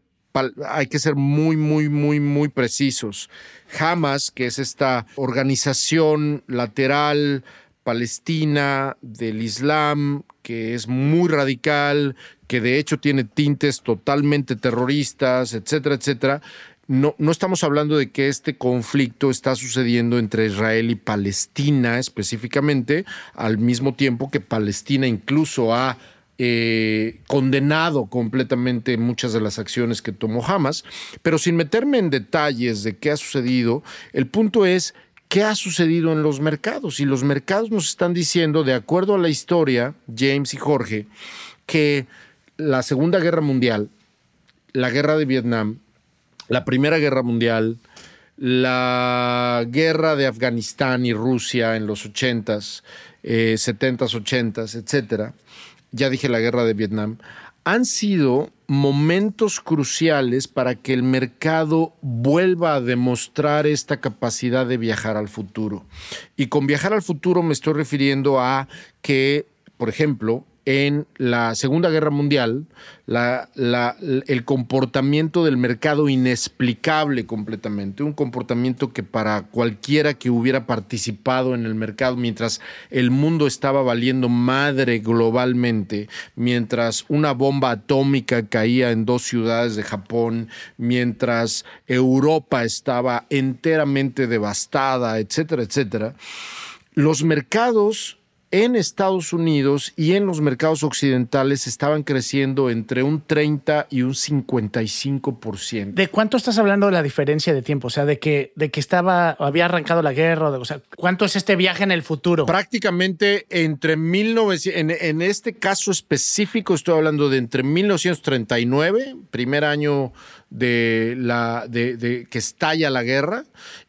hay que ser muy, muy, muy, muy precisos. Hamas, que es esta organización lateral palestina del Islam, que es muy radical, que de hecho tiene tintes totalmente terroristas, etcétera, etcétera, no, no estamos hablando de que este conflicto está sucediendo entre Israel y Palestina específicamente, al mismo tiempo que Palestina incluso ha eh, condenado completamente muchas de las acciones que tomó Hamas, pero sin meterme en detalles de qué ha sucedido, el punto es qué ha sucedido en los mercados. Y los mercados nos están diciendo, de acuerdo a la historia, James y Jorge, que la Segunda Guerra Mundial, la Guerra de Vietnam, la Primera Guerra Mundial, la guerra de Afganistán y Rusia en los 80s, 70s, 80s, etcétera, ya dije la guerra de Vietnam, han sido momentos cruciales para que el mercado vuelva a demostrar esta capacidad de viajar al futuro. Y con viajar al futuro me estoy refiriendo a que, por ejemplo, en la Segunda Guerra Mundial, el comportamiento del mercado inexplicable completamente, un comportamiento que para cualquiera que hubiera participado en el mercado mientras el mundo estaba valiendo madre globalmente, mientras una bomba atómica caía en dos ciudades de Japón, mientras Europa estaba enteramente devastada, etcétera, etcétera, los mercados en Estados Unidos y en los mercados occidentales estaban creciendo entre un 30 y un 55%. ¿De cuánto estás hablando de la diferencia de tiempo? O sea, de que, de que estaba, había arrancado la guerra, o sea, ¿cuánto es este viaje en el futuro? Prácticamente entre 1900, en, en este caso específico estoy hablando de entre 1939, primer año de la de, de, que estalla la guerra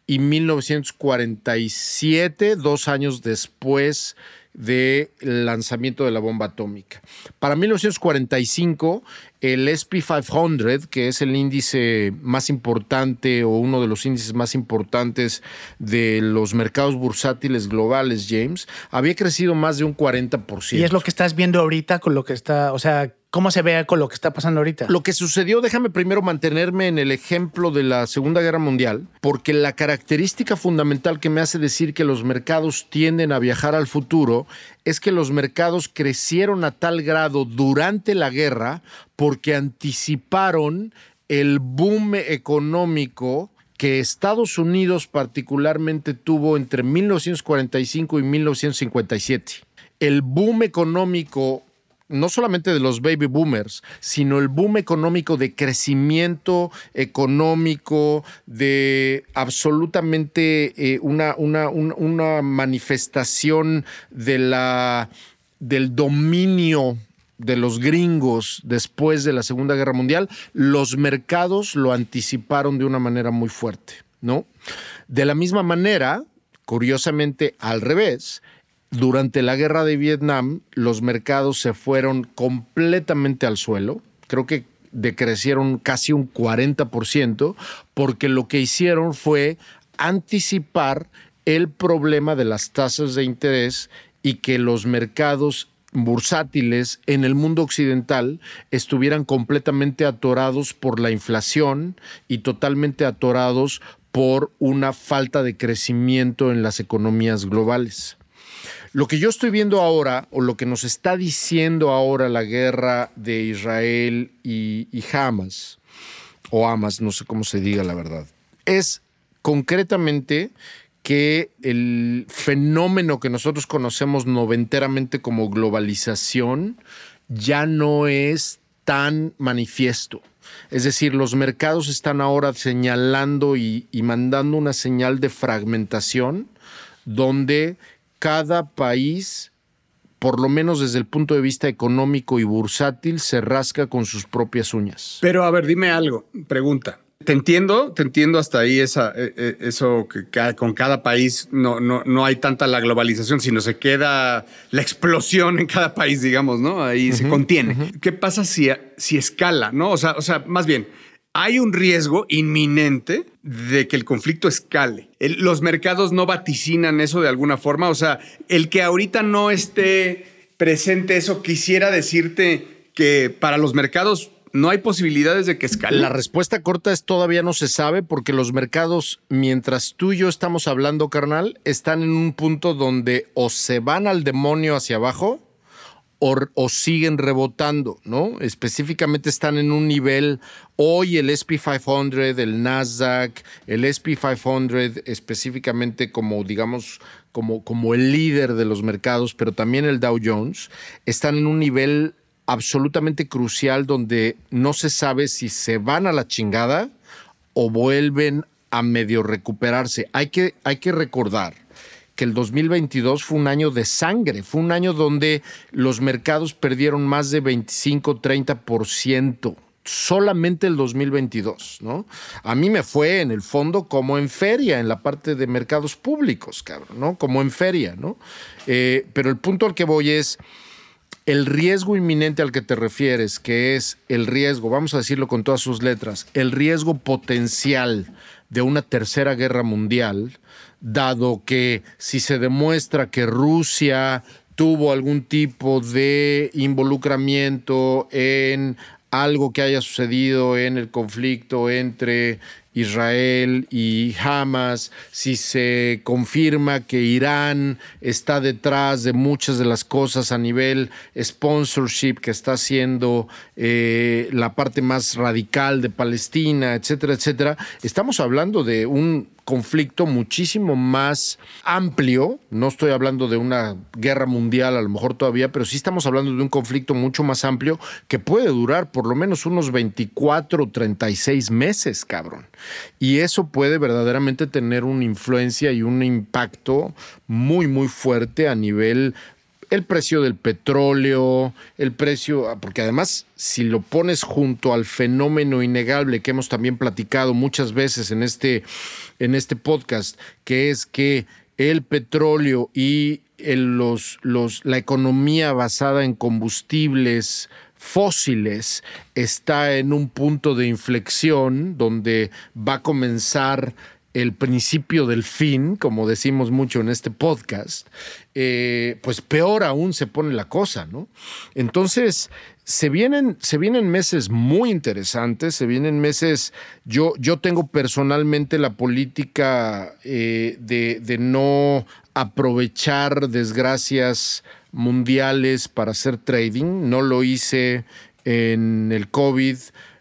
y 1947, dos años después del lanzamiento de la bomba atómica. Para 1945, el SP500, que es el índice más importante o uno de los índices más importantes de los mercados bursátiles globales, James, había crecido más de un 40%. Y es lo que estás viendo ahorita con lo que está, o sea, ¿Cómo se ve con lo que está pasando ahorita? Lo que sucedió, déjame primero mantenerme en el ejemplo de la Segunda Guerra Mundial, porque la característica fundamental que me hace decir que los mercados tienden a viajar al futuro es que los mercados crecieron a tal grado durante la guerra porque anticiparon el boom económico que Estados Unidos particularmente tuvo entre 1945 y 1957 el boom económico no solamente de los baby boomers, sino el boom económico de crecimiento económico, de absolutamente eh, una, una, una, manifestación de la, del dominio de los gringos después de la Segunda Guerra Mundial, los mercados lo anticiparon de una manera muy fuerte, ¿no? De la misma manera, curiosamente al revés, durante la guerra de Vietnam, los mercados se fueron completamente al suelo. Creo que decrecieron casi un 40%, porque lo que hicieron fue anticipar el problema de las tasas de interés y que los mercados bursátiles en el mundo occidental estuvieran completamente atorados por la inflación y totalmente atorados por una falta de crecimiento en las economías globales. Lo que yo estoy viendo ahora, o lo que nos está diciendo ahora la guerra de Israel y, Hamas, o Hamas, no sé cómo se diga la verdad, es concretamente que el fenómeno que nosotros conocemos noventeramente como globalización ya no es tan manifiesto. Es decir, los mercados están ahora señalando y, y mandando una señal de fragmentación donde cada país, por lo menos desde el punto de vista económico y bursátil, se rasca con sus propias uñas. Pero a ver, dime algo, pregunta. Te entiendo, te entiendo hasta ahí esa, eh, eh, eso que con cada país no, no, no hay tanta la globalización, sino se queda la explosión en cada país, digamos, ¿no? Ahí se contiene. ¿Qué pasa si, si escala, no? O sea, o sea, más bien, hay un riesgo inminente de que el conflicto escale. los mercados no vaticinan eso de alguna forma. O sea, el que ahorita no esté presente eso, quisiera decirte que para los mercados no hay posibilidades de que escale. La respuesta corta es todavía no se sabe porque los mercados, mientras tú y yo estamos hablando, carnal, están en un punto donde o se van al demonio hacia abajo o, siguen rebotando, ¿no? Específicamente están en un nivel, hoy el SP500, el Nasdaq, el SP500 específicamente como, digamos, como, como el líder de los mercados, pero también el Dow Jones, están en un nivel absolutamente crucial donde no se sabe si se van a la chingada o vuelven a medio recuperarse. Hay que, hay que recordar que el 2022 fue un año de sangre, fue un año donde los mercados perdieron más de 25, 30% solamente el 2022, ¿no? A mí me fue en el fondo como en feria, en la parte de mercados públicos, cabrón, ¿no? Como en feria, ¿no? Eh, pero el punto al que voy es el riesgo inminente al que te refieres, que es el riesgo, vamos a decirlo con todas sus letras, el riesgo potencial de una tercera guerra mundial, dado que si se demuestra que Rusia tuvo algún tipo de involucramiento en algo que haya sucedido en el conflicto entre Israel y Hamas, si se confirma que Irán está detrás de muchas de las cosas a nivel sponsorship que está haciendo eh, la parte más radical de Palestina, etcétera, etcétera, estamos hablando de un conflicto muchísimo más amplio. No estoy hablando de una guerra mundial a lo mejor todavía, pero sí estamos hablando de un conflicto mucho más amplio que puede durar por lo menos unos 24 o 36 meses, cabrón. Y eso puede verdaderamente tener una influencia y un impacto muy, muy fuerte a nivel el precio del petróleo, el precio, ah, porque además si lo pones junto al fenómeno innegable que hemos también platicado muchas veces en este, en este podcast, que es que el petróleo y los, los, la economía basada en combustibles fósiles está en un punto de inflexión donde va a comenzar el principio del fin, como decimos mucho en este podcast, eh, pues peor aún se pone la cosa, ¿no? Entonces, se vienen, se vienen meses muy interesantes, se vienen meses, yo, yo tengo personalmente la política eh, de, de no aprovechar desgracias mundiales para hacer trading, no lo hice en el COVID,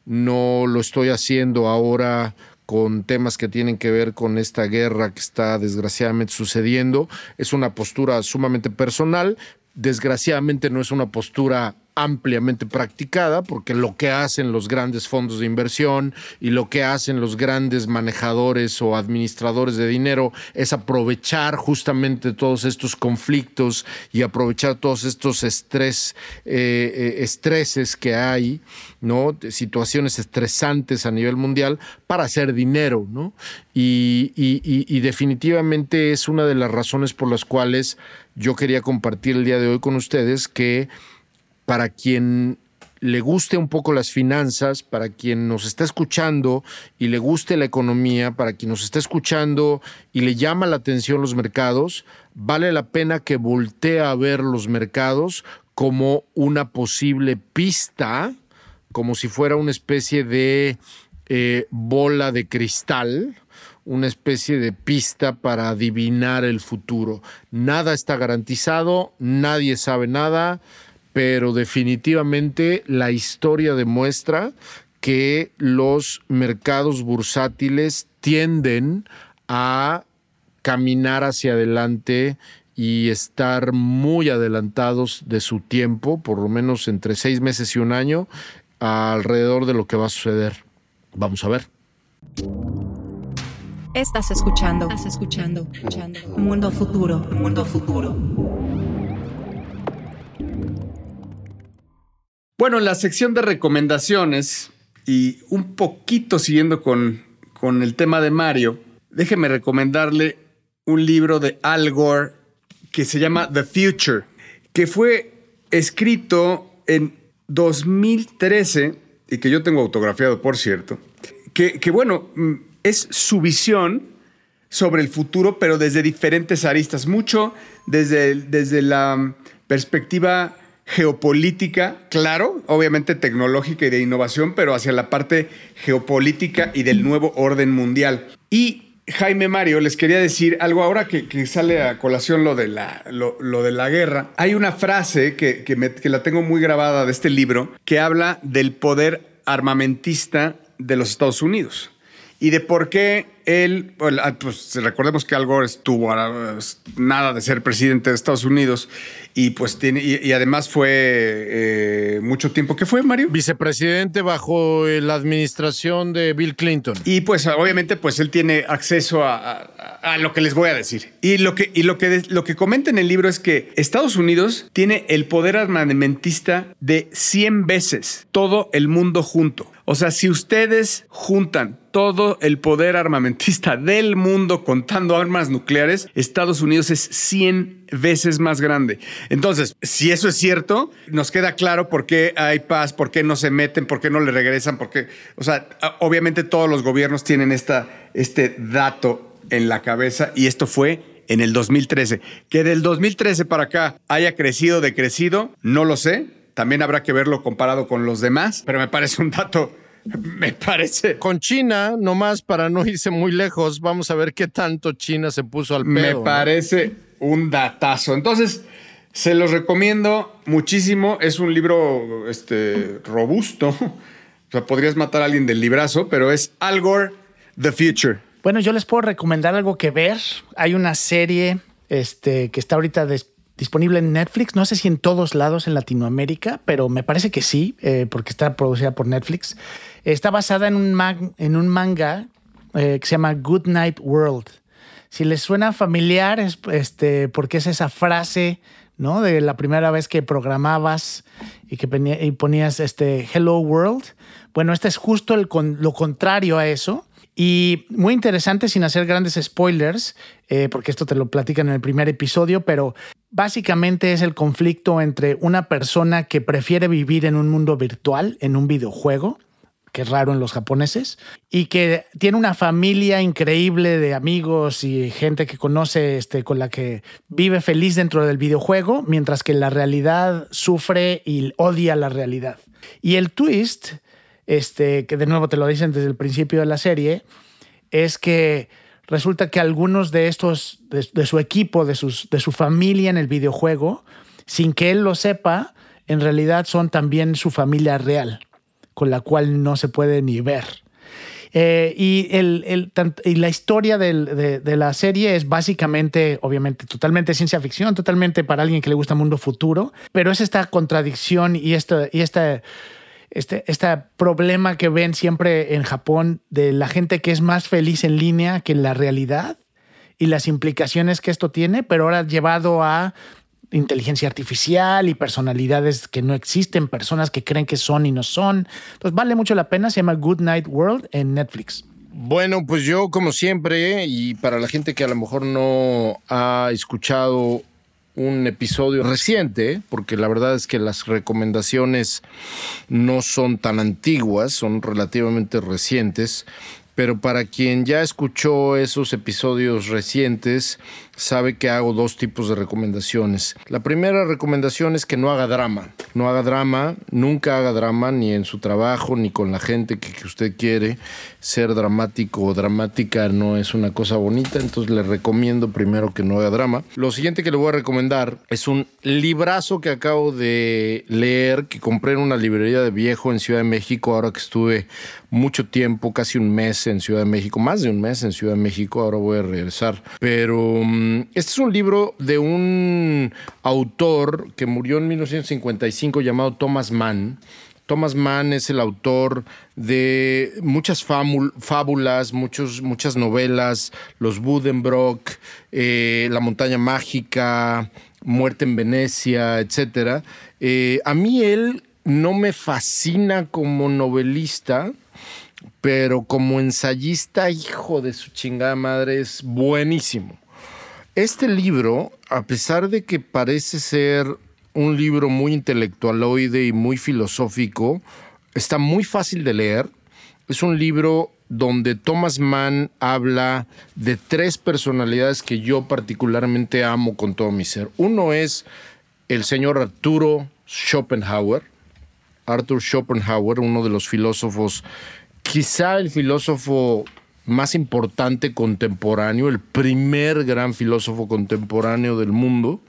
no lo estoy haciendo ahora con temas que tienen que ver con esta guerra que está desgraciadamente sucediendo. Es una postura sumamente personal, desgraciadamente no es una postura ampliamente practicada, porque lo que hacen los grandes fondos de inversión y lo que hacen los grandes manejadores o administradores de dinero es aprovechar justamente todos estos conflictos y aprovechar todos estos estrés, eh, eh, estreses que hay, ¿no? situaciones estresantes a nivel mundial para hacer dinero, ¿no? Y, y definitivamente es una de las razones por las cuales yo quería compartir el día de hoy con ustedes que para quien le guste un poco las finanzas, para quien nos está escuchando y le guste la economía, para quien nos está escuchando y le llama la atención los mercados, vale la pena que voltee a ver los mercados como una posible pista, como si fuera una especie de eh, bola de cristal, una especie de pista para adivinar el futuro. Nada está garantizado, nadie sabe nada pero definitivamente la historia demuestra que los mercados bursátiles tienden a caminar hacia adelante y estar muy adelantados de su tiempo, por lo menos entre seis meses y un año, alrededor de lo que va a suceder. Vamos a ver. Estás escuchando, estás escuchando, escuchando. Mundo futuro, mundo futuro. Bueno, en la sección de recomendaciones y un poquito siguiendo con, con el tema de Mario, déjeme recomendarle un libro de Al Gore que se llama The Future, que fue escrito en 2013 y que yo tengo autografiado, por cierto, que, que bueno, mm, es su visión sobre el futuro, pero desde diferentes aristas, mucho desde, desde la perspectiva geopolítica, claro, obviamente tecnológica y de innovación, pero hacia la parte geopolítica y del nuevo orden mundial. Y Jaime Mario, les quería decir algo ahora que, sale a colación lo de, la, lo, de la guerra. Hay una frase que, que la tengo muy grabada de este libro que habla del poder armamentista de los Estados Unidos y de por qué él, ah, pues recordemos que Al Gore estuvo nada de ser presidente de Estados Unidos y pues tiene, y, además fue eh, mucho tiempo que fue Mario. Vicepresidente bajo la administración de Bill Clinton. Y pues obviamente pues él tiene acceso a, a, lo que les voy a decir. Y lo que, y lo que, lo que comenta en el libro es que Estados Unidos tiene el poder armamentista de 100 veces todo el mundo junto. O sea, si ustedes juntan todo el poder armamentista del mundo contando armas nucleares, Estados Unidos es 100 veces más grande. Entonces, si eso es cierto, nos queda claro por qué hay paz, por qué no se meten, por qué no le regresan, por qué, o sea, obviamente todos los gobiernos tienen esta, este dato en la cabeza y esto fue en el 2013. Que del 2013 para acá haya crecido, decrecido, no lo sé, también habrá que verlo comparado con los demás, pero me parece un dato [laughs] me parece. Con China, nomás para no irse muy lejos, vamos a ver qué tanto China se puso al pedo. Me parece un datazo. Entonces, se los recomiendo muchísimo. Es un libro este, robusto. O sea, podrías matar a alguien del librazo, pero es Al Gore, The Future. Bueno, yo les puedo recomendar algo que ver. Hay una serie este, que está ahorita disponible en Netflix. No sé si en todos lados en Latinoamérica, pero me parece que sí, eh, porque está producida por Netflix. Está basada en un, manga eh, que se llama Good Night World. Si les suena familiar, es este, porque es esa frase, ¿no? De la primera vez que programabas y que ponías este Hello World. Bueno, este es justo lo contrario a eso. Y muy interesante, sin hacer grandes spoilers, eh, porque esto te lo platican en el primer episodio, pero básicamente es el conflicto entre una persona que prefiere vivir en un mundo virtual, en un videojuego, que es raro en los japoneses, y que tiene una familia increíble de amigos y gente que conoce, este, con la que vive feliz dentro del videojuego, mientras que la realidad sufre y odia la realidad. Y el twist, este, que de nuevo te lo dicen desde el principio de la serie, es que resulta que algunos de estos, de, su equipo, de, sus, de su familia en el videojuego, sin que él lo sepa, en realidad son también su familia real, con la cual no se puede ni ver. Eh, y, el, el y la historia del- de, de la serie es básicamente, obviamente, totalmente ciencia ficción, totalmente para alguien que le gusta mundo futuro, pero es esta contradicción y esta, y esta este, este problema que ven siempre en Japón de la gente que es más feliz en línea que en la realidad y las implicaciones que esto tiene, pero ahora llevado a inteligencia artificial y personalidades que no existen, personas que creen que son y no son. Entonces vale mucho la pena, se llama Good Night World en Netflix. Bueno, pues yo como siempre, y para la gente que a lo mejor no ha escuchado un episodio reciente, porque la verdad es que las recomendaciones no son tan antiguas, son relativamente recientes, pero para quien ya escuchó esos episodios recientes, sabe que hago dos tipos de recomendaciones. La primera recomendación es que no haga drama. No haga drama, nunca haga drama, ni en su trabajo, ni con la gente que, usted quiere. Ser dramático o dramática no es una cosa bonita, entonces le recomiendo primero que no haga drama. Lo siguiente que le voy a recomendar es un librazo que acabo de leer, que compré en una librería de viejo en Ciudad de México, ahora que estuve mucho tiempo, casi un mes en Ciudad de México, más de un mes en Ciudad de México, ahora voy a regresar. Pero mm, este es un libro de un autor que murió en 1955 llamado Thomas Mann. Thomas Mann es el autor de muchas fábulas, muchos, muchas novelas, Los Buddenbrock, eh, La Montaña Mágica, Muerte en Venecia, etc. a mí él no me fascina como novelista, pero como ensayista, hijo de su chingada madre, es buenísimo. Este libro, a pesar de que parece ser un libro muy intelectualoide y muy filosófico, está muy fácil de leer. Es un libro donde Thomas Mann habla de tres personalidades que yo particularmente amo con todo mi ser. Uno es el señor Arturo Schopenhauer, Arthur Schopenhauer, uno de los filósofos, quizá el filósofo más importante contemporáneo, el primer gran filósofo contemporáneo del mundo,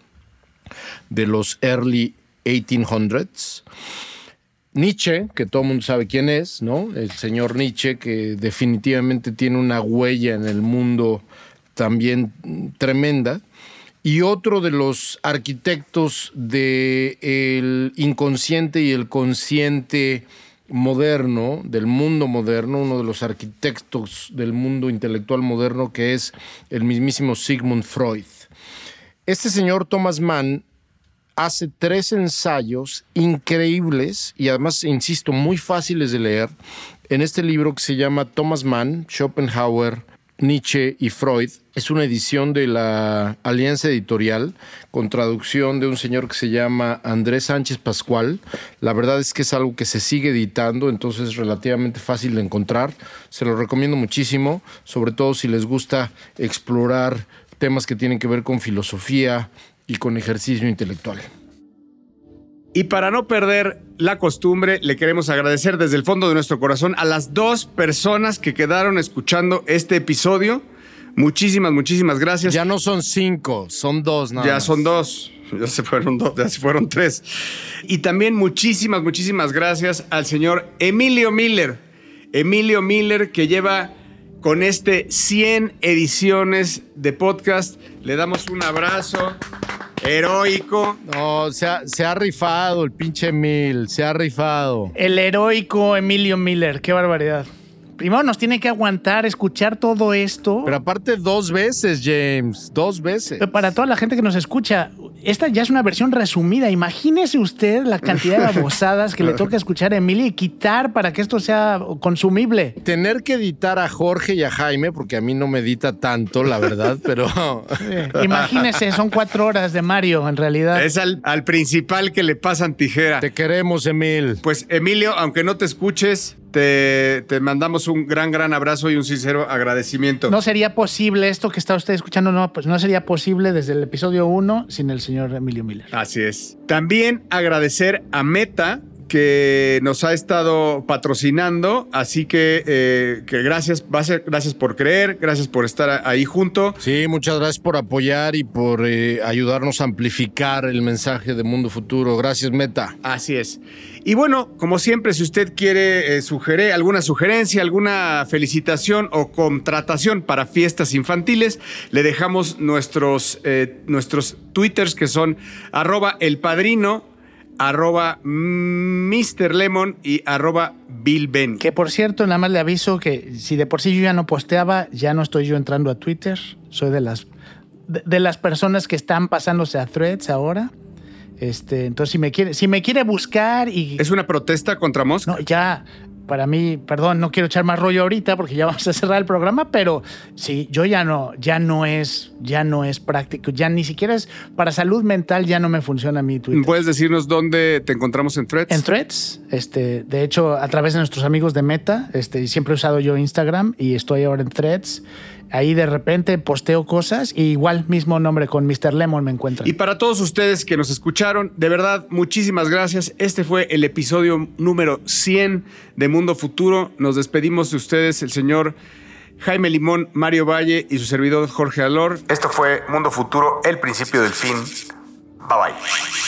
de los early 1800s. Nietzsche, que todo el mundo sabe quién es, ¿no? El señor Nietzsche, que definitivamente tiene una huella en el mundo también tremenda. Y otro de los arquitectos del inconsciente y el consciente moderno, del mundo moderno, uno de los arquitectos del mundo intelectual moderno, que es el mismísimo Sigmund Freud. Este señor Thomas Mann hace tres ensayos increíbles y además, insisto, muy fáciles de leer en este libro que se llama Thomas Mann, Schopenhauer, Nietzsche y Freud. Es una edición de la Alianza Editorial con traducción de un señor que se llama Andrés Sánchez Pascual. La verdad es que es algo que se sigue editando, entonces es relativamente fácil de encontrar. Se lo recomiendo muchísimo, sobre todo si les gusta explorar temas que tienen que ver con filosofía y con ejercicio intelectual. Y para no perder la costumbre, le queremos agradecer desde el fondo de nuestro corazón a las dos personas que quedaron escuchando este episodio. Muchísimas, muchísimas gracias. Ya no son cinco, son dos, nada Ya más. son dos. Ya se fueron dos, ya se fueron tres. Y también muchísimas, muchísimas gracias al señor Emilio Miller. Emilio Miller que lleva con este 100 ediciones de podcast. Le damos un abrazo heroico. No, se ha, se ha rifado el pinche mil, se ha rifado. El heroico Emilio Miller, qué barbaridad. Primero nos tiene que aguantar, escuchar todo esto. Pero aparte dos veces, James, dos veces. Pero para toda la gente que nos escucha, esta ya es una versión resumida. Imagínese usted la cantidad de [laughs] babosadas que le toca escuchar a Emilio y quitar para que esto sea consumible. Tener que editar a Jorge y a Jaime, porque a mí no me edita tanto, la verdad, [laughs] pero Imagínese, son cuatro horas de Mario en realidad. Es al, al principal que le pasan tijera. te queremos, Emil. Pues Emilio, aunque no te escuches, te, te mandamos un gran, gran abrazo y un sincero agradecimiento. No sería posible esto que está usted escuchando, no, pues no sería posible desde el episodio 1 sin el señor Emilio Miller. Así es. También agradecer a Meta que nos ha estado patrocinando. Así que, eh, que gracias, gracias por creer, gracias por estar ahí junto. Sí, muchas gracias por apoyar y por eh, ayudarnos a amplificar el mensaje de Mundo Futuro. Gracias, Meta. Así es. Y bueno, como siempre, si usted quiere eh, sugerir alguna sugerencia, alguna felicitación o contratación para fiestas infantiles, le dejamos nuestros, nuestros twitters que son arroba el padrino arroba Mr. Lemon y arroba Bill Ben. Que por cierto, nada más le aviso que si de por sí yo ya no posteaba, ya no estoy yo entrando a Twitter. Soy de las, de, las personas que están pasándose a threads ahora. Este, entonces, si me quiere, si me quiere buscar y. ¿Es una protesta contra Musk? No, ya para mí, perdón, no quiero echar más rollo ahorita porque ya vamos a cerrar el programa, pero sí, yo ya no, ya no es, ya no es práctico, ya ni siquiera es para salud mental, ya no me funciona mi Twitter. ¿Puedes decirnos dónde te encontramos en Threads? En Threads, este, de hecho, a través de nuestros amigos de Meta, este, siempre he usado yo Instagram y estoy ahora en Threads. Ahí de repente posteo cosas y igual mismo nombre con Mr. Lemon me encuentran. Y para todos ustedes que nos escucharon, de verdad, muchísimas gracias. Este fue el episodio número 100 de Mundo Futuro. Nos despedimos de ustedes, el señor Jaime Limón, Mario Valle y su servidor Jorge Alor. Esto fue Mundo Futuro, el principio del fin. Bye bye.